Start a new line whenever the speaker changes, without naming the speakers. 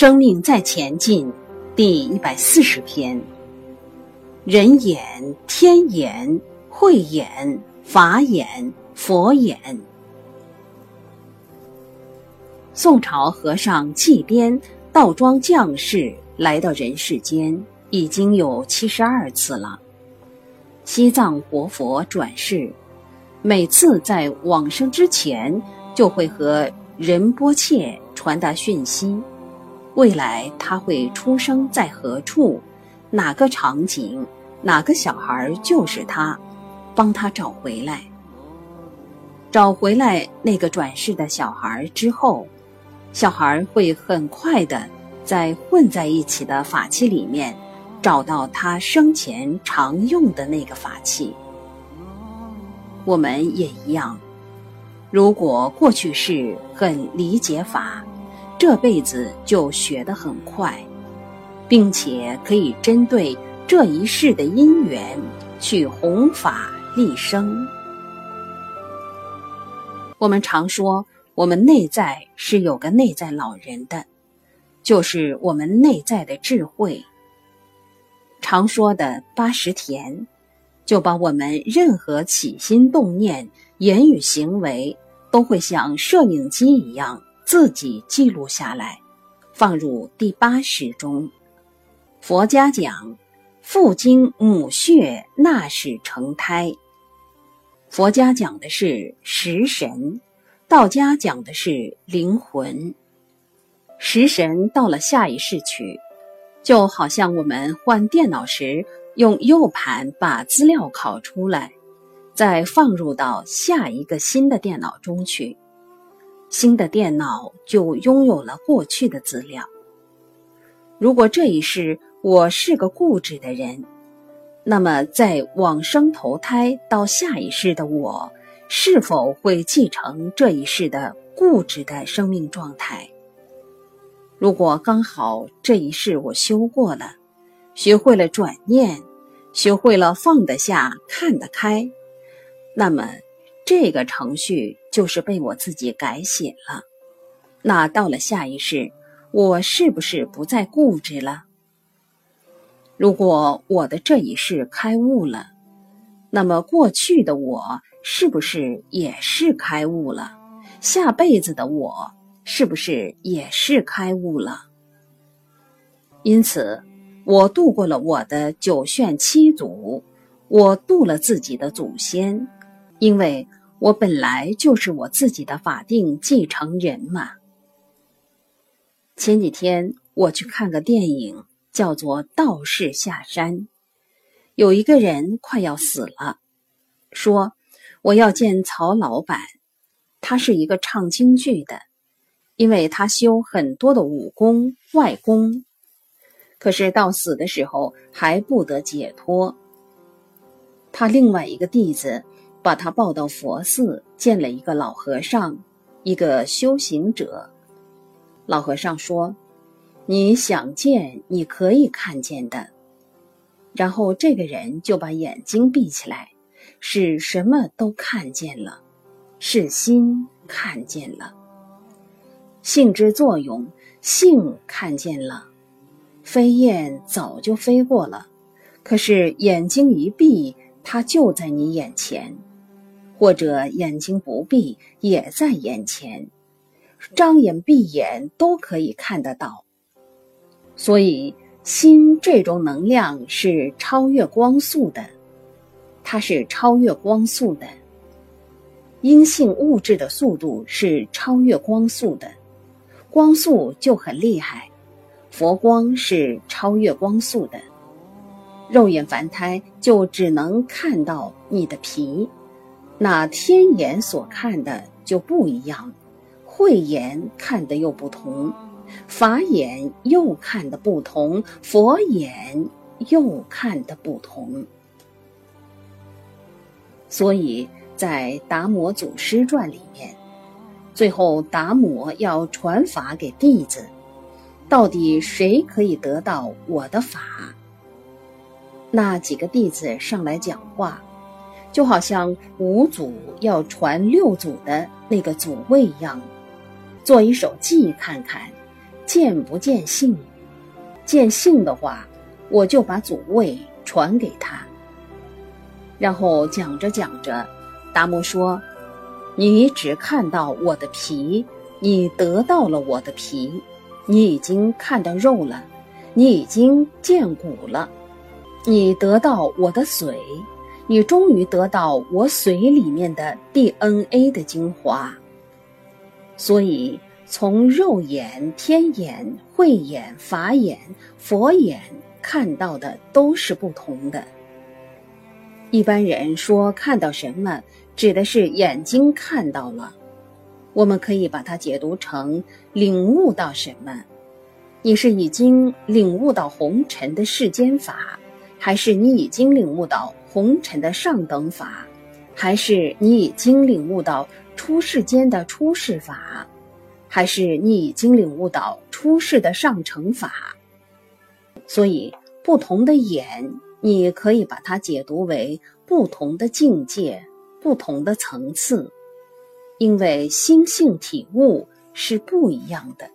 生命在前进，第一百四十篇。人眼、天眼、慧眼、法眼、佛眼。宋朝和尚季边倒装将士来到人世间，已经有七十二次了。西藏活佛转世，每次在往生之前，就会和仁波切传达讯息。未来他会出生在何处，哪个场景，哪个小孩就是他，帮他找回来。找回来那个转世的小孩之后，小孩会很快的在混在一起的法器里面找到他生前常用的那个法器。我们也一样，如果过去式很理解法。这辈子就学得很快，并且可以针对这一世的因缘去弘法利生。我们常说，我们内在是有个内在老人的，就是我们内在的智慧。常说的八十田，就把我们任何起心动念、言语行为，都会像摄影机一样。自己记录下来，放入第八识中。佛家讲，父精母血纳始成胎。佛家讲的是食神，道家讲的是灵魂。食神到了下一世去，就好像我们换电脑时用 U 盘把资料拷出来，再放入到下一个新的电脑中去。新的电脑就拥有了过去的资料。如果这一世我是个固执的人，那么在往生投胎到下一世的我，是否会继承这一世的固执的生命状态？如果刚好这一世我修过了，学会了转念，学会了放得下、看得开，那么。这个程序就是被我自己改写了。那到了下一世，我是不是不再固执了？如果我的这一世开悟了，那么过去的我是不是也是开悟了？下辈子的我是不是也是开悟了？因此，我度过了我的九炫七祖，我度了自己的祖先，因为。我本来就是我自己的法定继承人嘛。前几天我去看个电影，叫做《道士下山》，有一个人快要死了，说我要见曹老板，他是一个唱京剧的，因为他修很多的武功外功，可是到死的时候还不得解脱。他另外一个弟子。把他抱到佛寺，见了一个老和尚，一个修行者。老和尚说：“你想见，你可以看见的。”然后这个人就把眼睛闭起来，是什么都看见了，是心看见了，性之作用，性看见了。飞燕早就飞过了，可是眼睛一闭，它就在你眼前。或者眼睛不闭也在眼前，张眼闭眼都可以看得到。所以心这种能量是超越光速的，它是超越光速的。阴性物质的速度是超越光速的，光速就很厉害。佛光是超越光速的，肉眼凡胎就只能看到你的皮。那天眼所看的就不一样，慧眼看的又不同，法眼又看的不同，佛眼又看的不同。所以在《达摩祖师传》里面，最后达摩要传法给弟子，到底谁可以得到我的法？那几个弟子上来讲话。就好像五祖要传六祖的那个祖位一样，做一首偈看看，见不见性？见性的话，我就把祖位传给他。然后讲着讲着，达摩说：“你只看到我的皮，你得到了我的皮，你已经看到肉了，你已经见骨了，你得到我的髓，你终于得到我髓里面的 DNA 的精华。所以。”从肉眼、天眼、慧眼、法眼、佛眼看到的都是不同的。一般人说看到什么，指的是眼睛看到了，我们可以把它解读成领悟到什么。你是已经领悟到红尘的世间法，还是你已经领悟到红尘的上等法，还是你已经领悟到出世间的出世法？还是你已经领悟到出世的上乘法，所以不同的眼，你可以把它解读为不同的境界、不同的层次，因为心性体悟是不一样的。